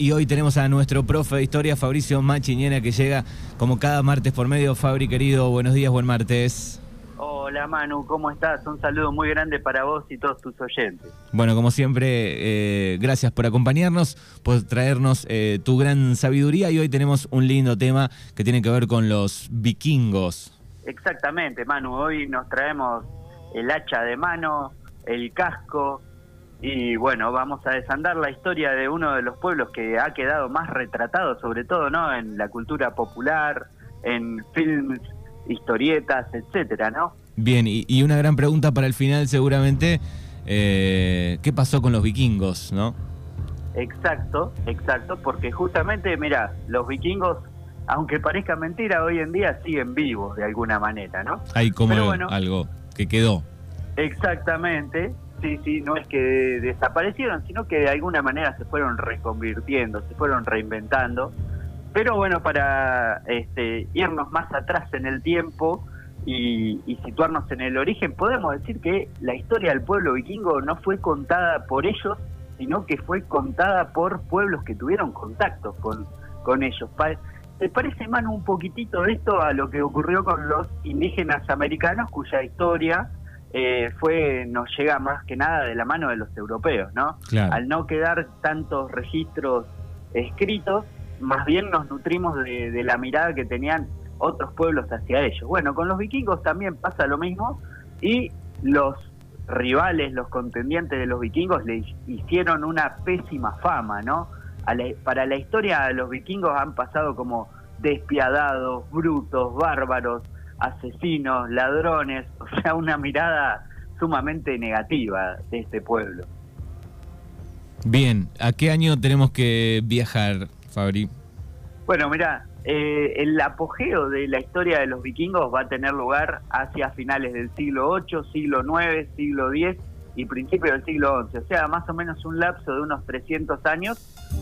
y hoy tenemos a nuestro profe de historia, Fabricio Machiñena, que llega como cada martes por medio. Fabri, querido, buenos días, buen martes. Hola Manu, ¿cómo estás? Un saludo muy grande para vos y todos tus oyentes. Bueno, como siempre, eh, gracias por acompañarnos, por traernos eh, tu gran sabiduría y hoy tenemos un lindo tema que tiene que ver con los vikingos. Exactamente, Manu, hoy nos traemos el hacha de mano, el casco y bueno, vamos a desandar la historia de uno de los pueblos que ha quedado más retratado, sobre todo, ¿no? En la cultura popular, en films, historietas, etcétera, ¿no? Bien, y, una gran pregunta para el final seguramente, eh, ¿qué pasó con los vikingos, no? Exacto, exacto, porque justamente, mira, los vikingos, aunque parezca mentira, hoy en día siguen vivos de alguna manera, ¿no? Hay como algo que quedó. Exactamente, sí, sí, no es que desaparecieron, sino que de alguna manera se fueron reconvirtiendo, se fueron reinventando. Pero bueno, para este, irnos más atrás en el tiempo, y, situarnos en el origen, podemos decir que la historia del pueblo vikingo no fue contada por ellos, sino que fue contada por pueblos que tuvieron contacto con, con ellos. ¿Te parece, Manu, un poquitito esto a lo que ocurrió con los indígenas americanos, cuya historia eh, fue nos llega más que nada de la mano de los europeos, ¿no? Al no quedar tantos registros escritos, más bien nos nutrimos de, de la mirada que tenían otros pueblos hacia ellos. Bueno, con los vikingos también pasa lo mismo y los rivales, los contendientes de los vikingos le hicieron una pésima fama, ¿no? para la historia los vikingos han pasado como despiadados, brutos, bárbaros, asesinos, ladrones, o sea, una mirada sumamente negativa de este pueblo. Bien, ¿a qué año tenemos que viajar, Fabri? Bueno, mira, eh, el apogeo de la historia de los vikingos va a tener lugar hacia finales del siglo VIII, siglo IX, siglo X y principios del siglo XI, o sea, más o menos un lapso de unos 300 años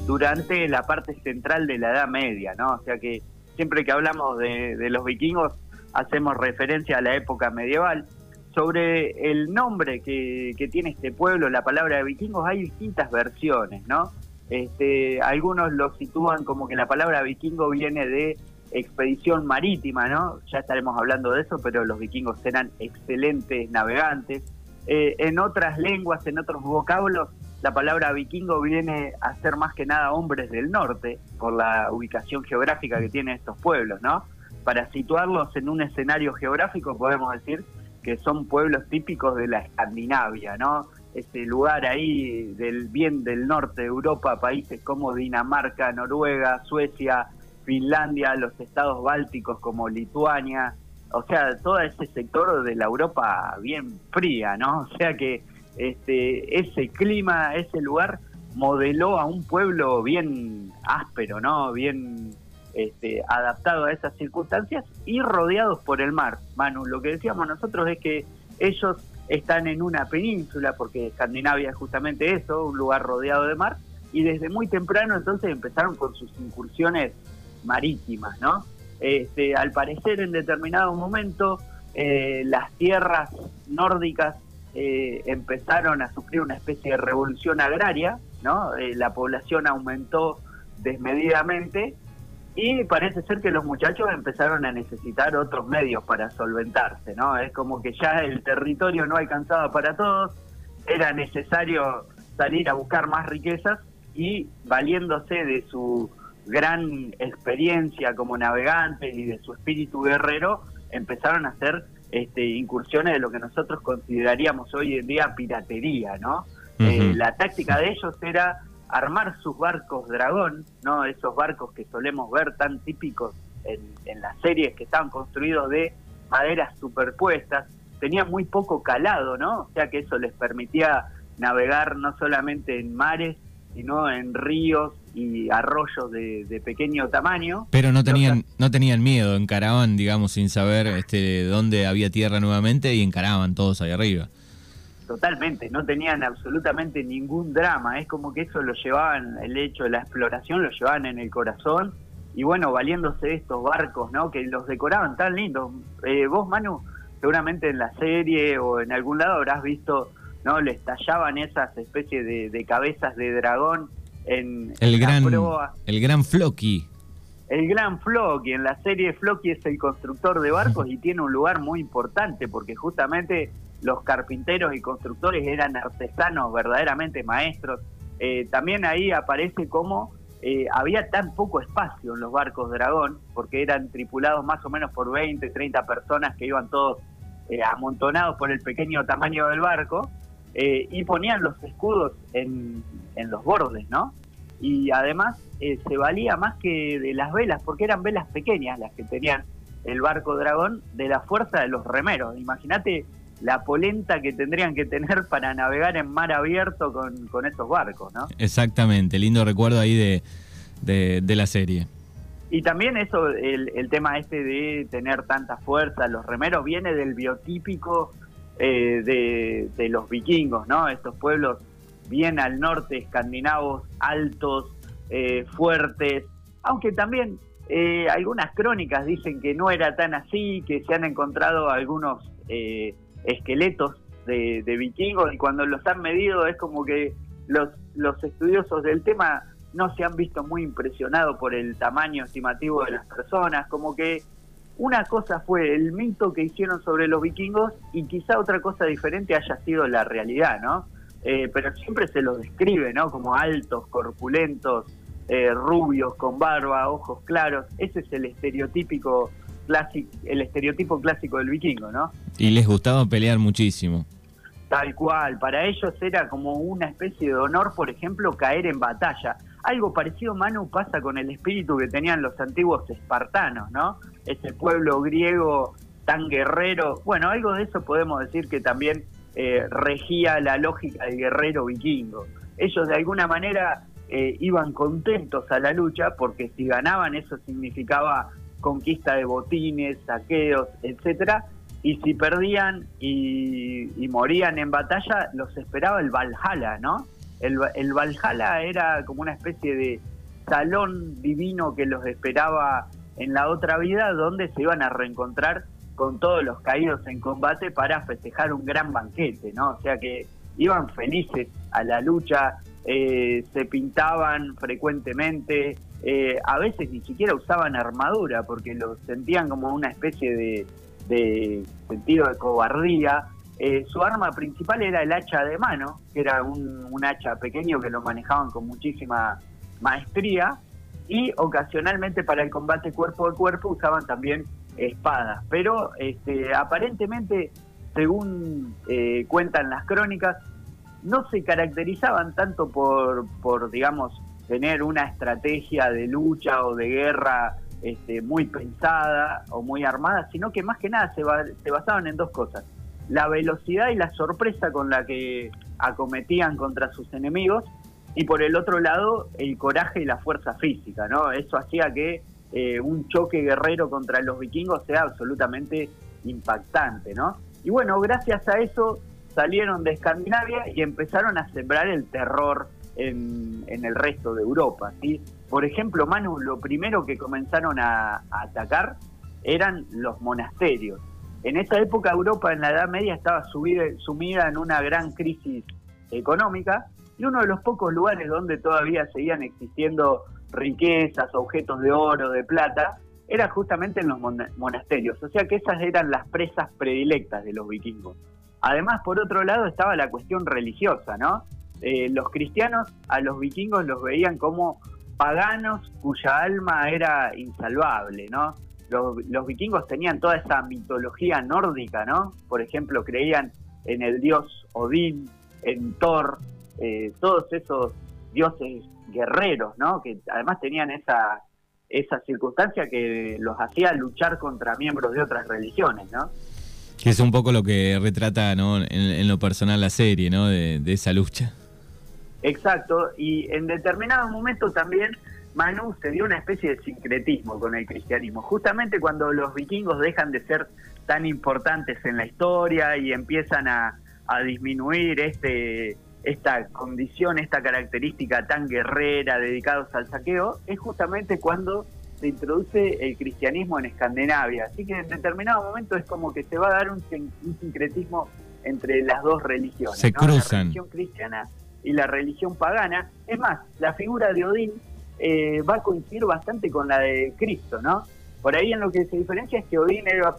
durante la parte central de la Edad Media, ¿no? O sea que siempre que hablamos de, de los vikingos hacemos referencia a la época medieval. Sobre el nombre que, tiene este pueblo, la palabra de vikingos, hay distintas versiones, ¿no? Este, algunos lo sitúan como que la palabra vikingo viene de expedición marítima, ¿no? Ya estaremos hablando de eso, pero los vikingos eran excelentes navegantes. Eh, en otras lenguas, en otros vocablos, la palabra vikingo viene a ser más que nada hombres del norte, por la ubicación geográfica que tienen estos pueblos, ¿no? Para situarlos en un escenario geográfico, podemos decir que son pueblos típicos de la Escandinavia, ¿no? ese lugar ahí del bien del norte de Europa, países como Dinamarca, Noruega, Suecia, Finlandia, los estados bálticos como Lituania, o sea, todo ese sector de la Europa bien fría, ¿no? O sea que este ese clima, ese lugar modeló a un pueblo bien áspero, ¿no? Bien este, adaptado a esas circunstancias y rodeados por el mar. Manu, lo que decíamos nosotros es que ellos están en una península, porque Escandinavia es justamente eso, un lugar rodeado de mar, y desde muy temprano entonces empezaron con sus incursiones marítimas, ¿no? Este, al parecer en determinado momento eh, las tierras nórdicas eh, empezaron a sufrir una especie de revolución agraria, ¿no? Eh, la población aumentó desmedidamente y parece ser que los muchachos empezaron a necesitar otros medios para solventarse, ¿no? Es como que ya el territorio no alcanzaba para todos, era necesario salir a buscar más riquezas y valiéndose de su gran experiencia como navegantes y de su espíritu guerrero, empezaron a hacer este, incursiones de lo que nosotros consideraríamos hoy en día piratería, ¿no? Eh, la táctica de ellos era armar sus barcos dragón, ¿no? Esos barcos que solemos ver tan típicos en, las series que estaban construidos de maderas superpuestas, tenían muy poco calado, ¿no? O sea que eso les permitía navegar no solamente en mares, sino en ríos y arroyos de, pequeño tamaño. Pero no tenían, no tenían miedo, encaraban, digamos, sin saber este, dónde había tierra nuevamente y encaraban todos ahí arriba. Totalmente, no tenían absolutamente ningún drama, es como que eso lo llevaban, el hecho de la exploración lo llevaban en el corazón y bueno, valiéndose de estos barcos, ¿no? Que los decoraban tan lindos. Eh, vos, Manu, seguramente en la serie o en algún lado habrás visto, ¿no? Les tallaban esas especies de, cabezas de dragón en, el gran el gran Floki. El gran Floki, en la serie Floki es el constructor de barcos y tiene un lugar muy importante porque justamente los carpinteros y constructores eran artesanos verdaderamente maestros. Eh, también ahí aparece como eh, había tan poco espacio en los barcos Dragón, porque eran tripulados más o menos por 20, 30 personas que iban todos eh, amontonados por el pequeño tamaño del barco, y ponían los escudos en, los bordes, ¿no? y además eh, se valía más que de las velas, porque eran velas pequeñas las que tenían el barco dragón, de la fuerza de los remeros. Imagínate la polenta que tendrían que tener para navegar en mar abierto con, con esos barcos, ¿no? Exactamente, lindo recuerdo ahí de, de, la serie. Y también eso, el, el, tema este de tener tanta fuerza, los remeros, viene del biotípico eh, de, de los vikingos, ¿no? Estos pueblos bien al norte, escandinavos altos, eh, fuertes, aunque también eh, algunas crónicas dicen que no era tan así, que se han encontrado algunos eh, esqueletos de, vikingos y cuando los han medido es como que los, los estudiosos del tema no se han visto muy impresionados por el tamaño estimativo de las personas, como que una cosa fue el mito que hicieron sobre los vikingos y quizá otra cosa diferente haya sido la realidad, ¿no? Eh, pero siempre se los describe, ¿no? Como altos, corpulentos, eh, rubios, con barba, ojos claros. Ese es el estereotípico clásico, el estereotipo clásico del vikingo, ¿no? Y les gustaba pelear muchísimo. Tal cual, para ellos era como una especie de honor, por ejemplo, caer en batalla. Algo parecido, Manu, pasa con el espíritu que tenían los antiguos espartanos, ¿no? Ese pueblo griego tan guerrero. Bueno, algo de eso podemos decir que también eh, regía la lógica del guerrero vikingo. Ellos de alguna manera eh, iban contentos a la lucha porque si ganaban eso significaba conquista de botines, saqueos, etcétera, y si perdían y, morían en batalla, los esperaba el Valhalla, ¿no? El, Valhalla era como una especie de salón divino que los esperaba en la otra vida, donde se iban a reencontrar con todos los caídos en combate para festejar un gran banquete, ¿no? O sea que iban felices a la lucha, eh, se pintaban frecuentemente, eh, a veces ni siquiera usaban armadura porque lo sentían como una especie de, sentido de cobardía. Eh, su arma principal era el hacha de mano, que era un, un hacha pequeño que lo manejaban con muchísima maestría, y ocasionalmente para el combate cuerpo a cuerpo usaban también espadas. Pero este, aparentemente, según eh, cuentan las crónicas, no se caracterizaban tanto por, por, digamos, tener una estrategia de lucha o de guerra este, muy pensada o muy armada, sino que más que nada se, basaban en dos cosas. La velocidad y la sorpresa con la que acometían contra sus enemigos y por el otro lado el coraje y la fuerza física, ¿no? Eso hacía que eh, un choque guerrero contra los vikingos sea absolutamente impactante, ¿no? Y bueno, gracias a eso salieron de Escandinavia y empezaron a sembrar el terror en, el resto de Europa, ¿sí? Por ejemplo, Manu, lo primero que comenzaron a, atacar eran los monasterios. En esa época Europa en la Edad Media estaba sumida en una gran crisis económica y uno de los pocos lugares donde todavía seguían existiendo riquezas, objetos de oro, de plata, era justamente en los monasterios. O sea que esas eran las presas predilectas de los vikingos. Además, por otro lado, estaba la cuestión religiosa, ¿no? Eh, los cristianos a los vikingos los veían como paganos cuya alma era insalvable, ¿no? Los, vikingos tenían toda esa mitología nórdica, ¿no? Por ejemplo, creían en el dios Odín, en Thor, eh, todos esos dioses guerreros, ¿no? Que además tenían esa, esa circunstancia que los hacía luchar contra miembros de otras religiones, ¿no? Es un poco lo que retrata ¿no? en, lo personal la serie, ¿no? De, esa lucha. Exacto, y en determinado momento también Manu se dio una especie de sincretismo con el cristianismo. Justamente cuando los vikingos dejan de ser tan importantes en la historia y empiezan a, a disminuir este esta condición, esta característica tan guerrera, dedicados al saqueo, es justamente cuando se introduce el cristianismo en Escandinavia. Así que en determinado momento es como que se va a dar un, sincretismo entre las dos religiones. Se cruzan. La religión cristiana y la religión pagana. Es más, la figura de Odín eh, va a coincidir bastante con la de Cristo, ¿no? Por ahí en lo que se diferencia es que Odín era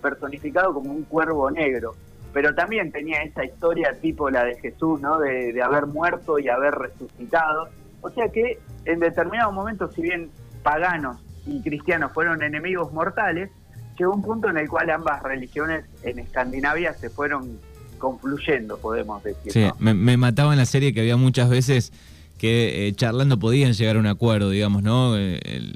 personificado como un cuervo negro, pero también tenía esa historia tipo la de Jesús, ¿no? De, de haber muerto y haber resucitado. O sea que en determinado momento, si bien paganos y cristianos fueron enemigos mortales, llegó un punto en el cual ambas religiones en Escandinavia se fueron confluyendo, podemos decir. Sí, me, mataba en la serie que había muchas veces que eh, charlando podían llegar a un acuerdo, digamos, ¿no? Eh,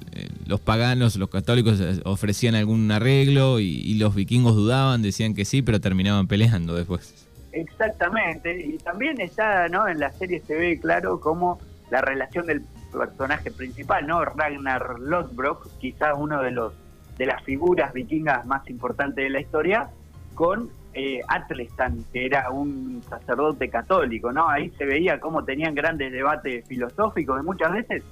los paganos, los católicos eh, ofrecían algún arreglo y, los vikingos dudaban, decían que sí, pero terminaban peleando después. Exactamente, y también está, ¿no? En la serie se ve claro cómo la relación del personaje principal, ¿no? Ragnar Lothbrok, quizás uno de los de las figuras vikingas más importantes de la historia, con eh, Atlestan, que era un sacerdote católico, ¿no? Ahí se veía cómo tenían grandes debates filosóficos y muchas veces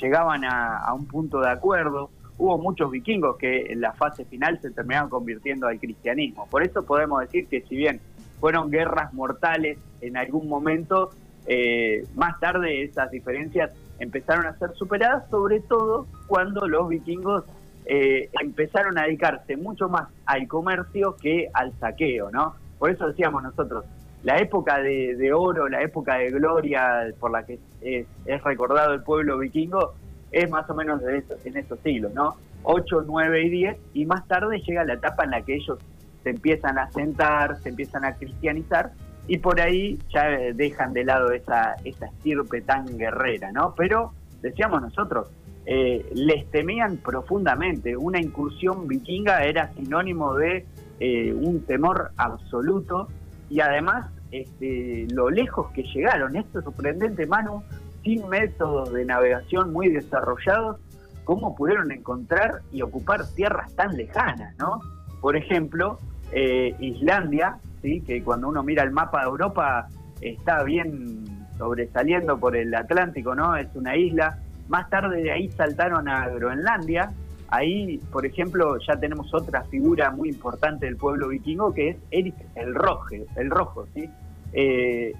llegaban a, un punto de acuerdo. Hubo muchos vikingos que en la fase final se terminaron convirtiendo al cristianismo. Por eso podemos decir que si bien fueron guerras mortales en algún momento, eh, más tarde esas diferencias empezaron a ser superadas, sobre todo cuando los vikingos eh, empezaron a dedicarse mucho más al comercio que al saqueo, ¿no? Por eso decíamos nosotros, la época de, oro, la época de gloria por la que es, recordado el pueblo vikingo, es más o menos de en esos siglos, ¿no? 8, 9 y 10, y más tarde llega la etapa en la que ellos se empiezan a sentar, se empiezan a cristianizar, y por ahí ya dejan de lado esa, esa estirpe tan guerrera, ¿no? Pero, decíamos nosotros, eh, les temían profundamente. Una incursión vikinga era sinónimo de eh, un temor absoluto y además este, lo lejos que llegaron. Esto es sorprendente, Manu, sin métodos de navegación muy desarrollados, cómo pudieron encontrar y ocupar tierras tan lejanas, ¿no? Por ejemplo, eh, Islandia, ¿sí? que cuando uno mira el mapa de Europa está bien sobresaliendo por el Atlántico, ¿no? Es una isla más tarde de ahí saltaron a Groenlandia. Ahí, por ejemplo, ya tenemos otra figura muy importante del pueblo vikingo que es Eric el Rojo, el Rojo, ¿sí? Eh,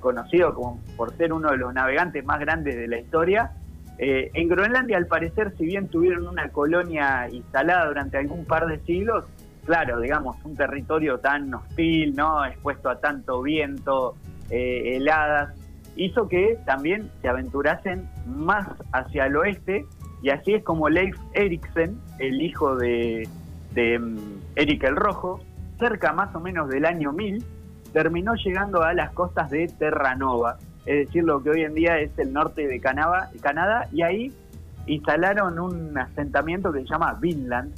conocido como por ser uno de los navegantes más grandes de la historia. Eh, en Groenlandia, al parecer, si bien tuvieron una colonia instalada durante algún par de siglos, claro, digamos, un territorio tan hostil, ¿no? Expuesto a tanto viento, eh, heladas, hizo que también se aventurasen más hacia el oeste y así es como Leif Eriksen, el hijo de, de mm, Eric el Rojo, cerca más o menos del año 1000, terminó llegando a las costas de Terranova, es decir, lo que hoy en día es el norte de Canadá, Canadá y ahí instalaron un asentamiento que se llama Vinland,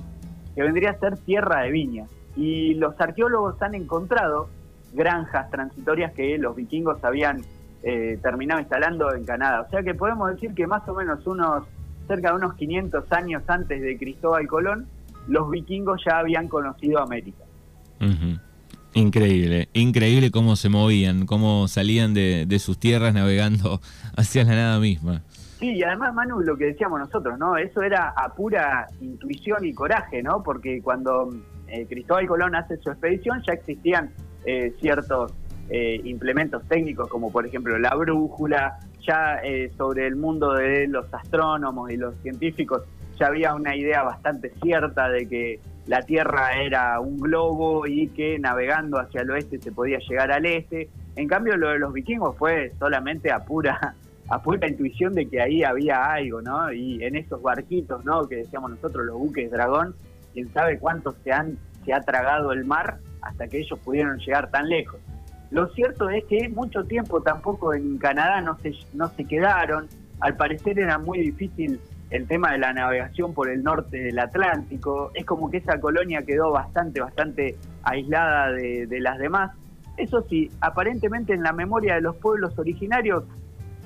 que vendría a ser tierra de viñas. Y los arqueólogos han encontrado granjas transitorias que los vikingos habían eh, terminaba instalando en Canadá. O sea que podemos decir que más o menos unos cerca de unos 500 años antes de Cristóbal Colón, los vikingos ya habían conocido América. Increíble, increíble cómo se movían, cómo salían de, sus tierras navegando hacia la nada misma. Sí, y además, Manu, lo que decíamos nosotros, ¿no? Eso era a pura intuición y coraje, ¿no? Porque cuando eh, Cristóbal Colón hace su expedición ya existían eh, ciertos eh, implementos técnicos como por ejemplo la brújula, ya eh, sobre el mundo de los astrónomos y los científicos ya había una idea bastante cierta de que la Tierra era un globo y que navegando hacia el oeste se podía llegar al este. En cambio lo de los vikingos fue solamente a pura a pura intuición de que ahí había algo, ¿no? Y en esos barquitos, ¿no? Que decíamos nosotros, los buques dragón, quién sabe cuántos se han se ha tragado el mar hasta que ellos pudieron llegar tan lejos. Lo cierto es que mucho tiempo tampoco en Canadá no se, no se quedaron. Al parecer era muy difícil el tema de la navegación por el norte del Atlántico. Es como que esa colonia quedó bastante, bastante aislada de, de las demás. Eso sí, aparentemente en la memoria de los pueblos originarios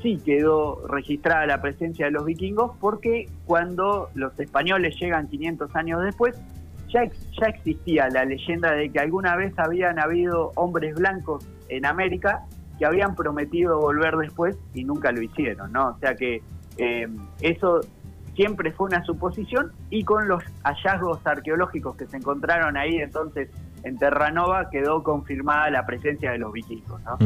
sí quedó registrada la presencia de los vikingos porque cuando los españoles llegan 500 años después, ya, ya existía la leyenda de que alguna vez habían habido hombres blancos en América que habían prometido volver después y nunca lo hicieron, ¿no? O sea que eh, eso siempre fue una suposición y con los hallazgos arqueológicos que se encontraron ahí entonces en Terranova quedó confirmada la presencia de los vikingos. ¿no?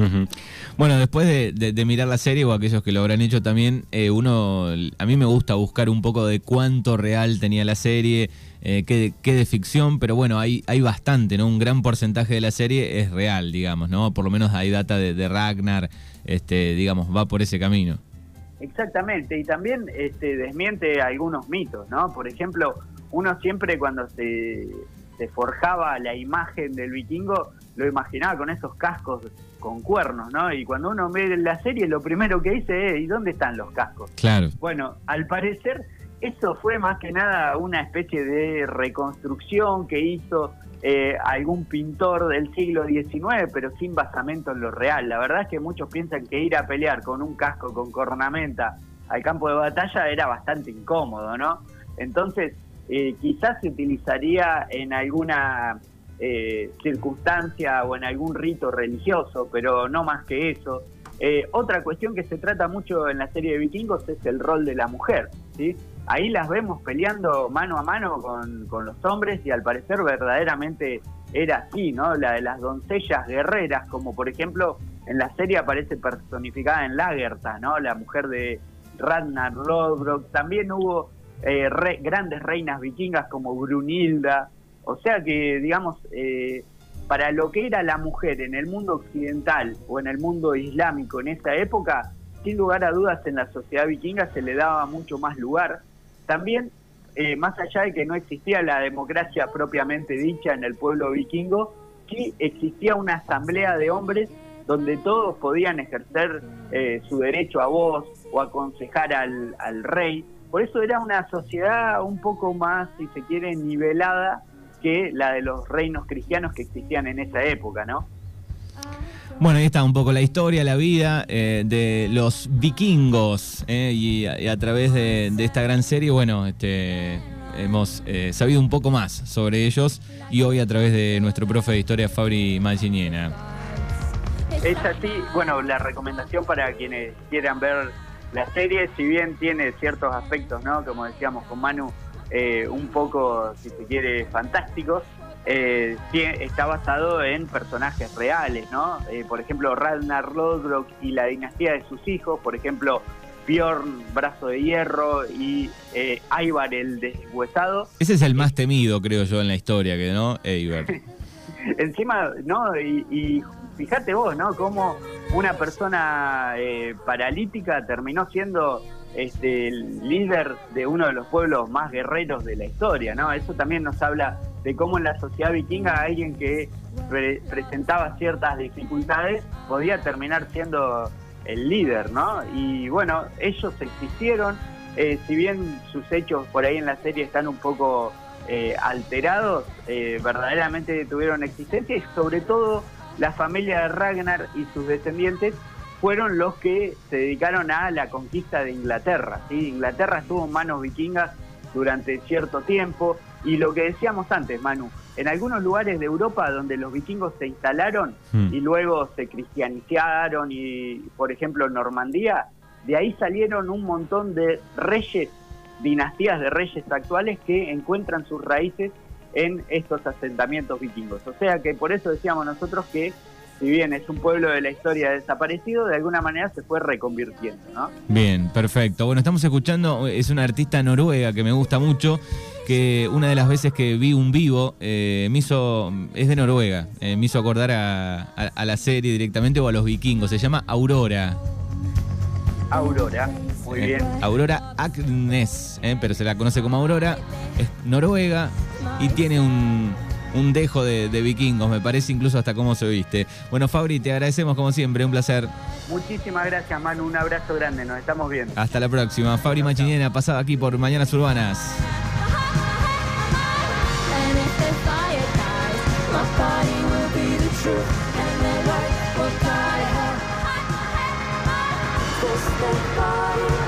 Bueno, después de, mirar la serie o aquellos que lo habrán hecho también, eh, uno, a mí me gusta buscar un poco de cuánto real tenía la serie, eh, qué, de ficción, pero bueno, hay, hay bastante, ¿no? Un gran porcentaje de la serie es real, digamos, ¿no? Por lo menos hay data de, Ragnar, este, digamos, va por ese camino. Exactamente, y también este, desmiente algunos mitos, ¿no? Por ejemplo, uno siempre cuando se, se forjaba la imagen del vikingo, lo imaginaba con esos cascos con cuernos, ¿no? Y cuando uno ve la serie, lo primero que dice es, ¿y dónde están los cascos? Claro. Bueno, al parecer, eso fue más que nada una especie de reconstrucción que hizo eh, algún pintor del siglo XIX, pero sin basamento en lo real. La verdad es que muchos piensan que ir a pelear con un casco con cornamenta al campo de batalla era bastante incómodo, ¿no? Entonces, eh, quizás se utilizaría en alguna eh, circunstancia o en algún rito religioso, pero no más que eso. Eh, otra cuestión que se trata mucho en la serie de vikingos es el rol de la mujer. ¿sí? Ahí las vemos peleando mano a mano con, con los hombres y al parecer verdaderamente era así, ¿no? La de las doncellas guerreras, como por ejemplo en la serie aparece personificada en Lagertha, ¿no? La mujer de Ragnar Lodbrok. También hubo eh, grandes reinas vikingas como Brunilda. O sea que, digamos, eh, para lo que era la mujer en el mundo occidental o en el mundo islámico en esa época, sin lugar a dudas en la sociedad vikinga se le daba mucho más lugar. También, eh, más allá de que no existía la democracia propiamente dicha en el pueblo vikingo, sí existía una asamblea de hombres donde todos podían ejercer su derecho a voz o aconsejar al, al rey por eso era una sociedad un poco más, si se quiere, nivelada que la de los reinos cristianos que existían en esa época, ¿no? Bueno, ahí está un poco la historia, la vida eh, de los vikingos eh, y, a, través de, esta gran serie, bueno, este, hemos eh, sabido un poco más sobre ellos y hoy a través de nuestro profe de historia Fabri Maginiena. Es así, bueno, la recomendación para quienes quieran ver la serie, si bien tiene ciertos aspectos, ¿no? Como decíamos con Manu, eh, un poco, si se quiere, fantásticos, eh, está basado en personajes reales, ¿no? Eh, por ejemplo, Ragnar Lodbrok y la dinastía de sus hijos, por ejemplo, Bjorn, Brazo de Hierro y eh, Ivar el Deshuesado. Ese es el más temido, creo yo, en la historia, que ¿no? Ivar. Encima, ¿no? Y, y fíjate vos, ¿no? Cómo una persona eh, paralítica terminó siendo este, el líder de uno de los pueblos más guerreros de la historia, ¿no? Eso también nos habla de cómo en la sociedad vikinga alguien que presentaba ciertas dificultades podía terminar siendo el líder, ¿no? Y bueno, ellos existieron, eh, si bien sus hechos por ahí en la serie están un poco eh, alterados, verdaderamente tuvieron existencia y sobre todo la familia de Ragnar y sus descendientes fueron los que se dedicaron a la conquista de Inglaterra. ¿sí? Inglaterra estuvo en manos vikingas durante cierto tiempo y lo que decíamos antes, Manu, en algunos lugares de Europa donde los vikingos se instalaron hmm. y luego se cristianizaron y, por ejemplo, Normandía, de ahí salieron un montón de reyes, dinastías de reyes actuales que encuentran sus raíces en estos asentamientos vikingos. O sea que por eso decíamos nosotros que si bien es un pueblo de la historia desaparecido, de alguna manera se fue reconvirtiendo, ¿no? Bien, perfecto. Bueno, estamos escuchando, es una artista noruega que me gusta mucho, que una de las veces que vi un vivo eh, me hizo, es de Noruega, eh, me hizo acordar a, la serie directamente o a los vikingos, se llama Aurora. Aurora, muy eh, bien. Aurora Agnes, pero se la conoce como Aurora, es noruega, y tiene un, dejo de, vikingos, me parece incluso hasta cómo se viste. Bueno, Fabri, te agradecemos como siempre, un placer. Muchísimas gracias, Manu, un abrazo grande, nos estamos viendo. Hasta la próxima. Fabri Machiniena, pasado aquí por Mañanas Urbanas. so far